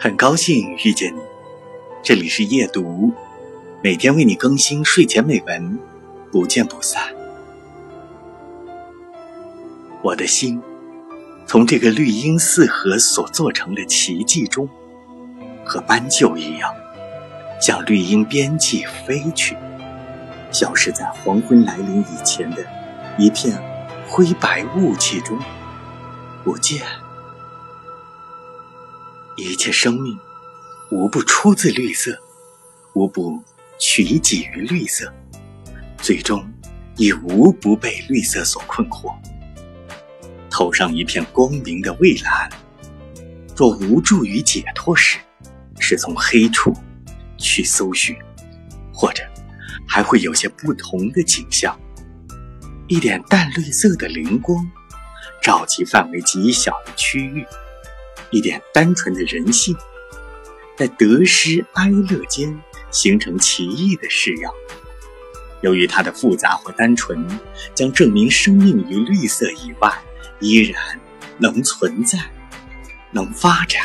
很高兴遇见你，这里是夜读，每天为你更新睡前美文，不见不散。我的心从这个绿荫四合所做成的奇迹中，和斑鸠一样，向绿荫边际飞去，消失在黄昏来临以前的一片灰白雾气中，不见。一切生命无不出自绿色，无不取己于绿色，最终亦无不被绿色所困惑。头上一片光明的蔚蓝，若无助于解脱时，是从黑处去搜寻，或者还会有些不同的景象。一点淡绿色的灵光，照及范围极小的区域。一点单纯的人性，在得失哀乐间形成奇异的式样。由于它的复杂或单纯，将证明生命于绿色以外依然能存在，能发展。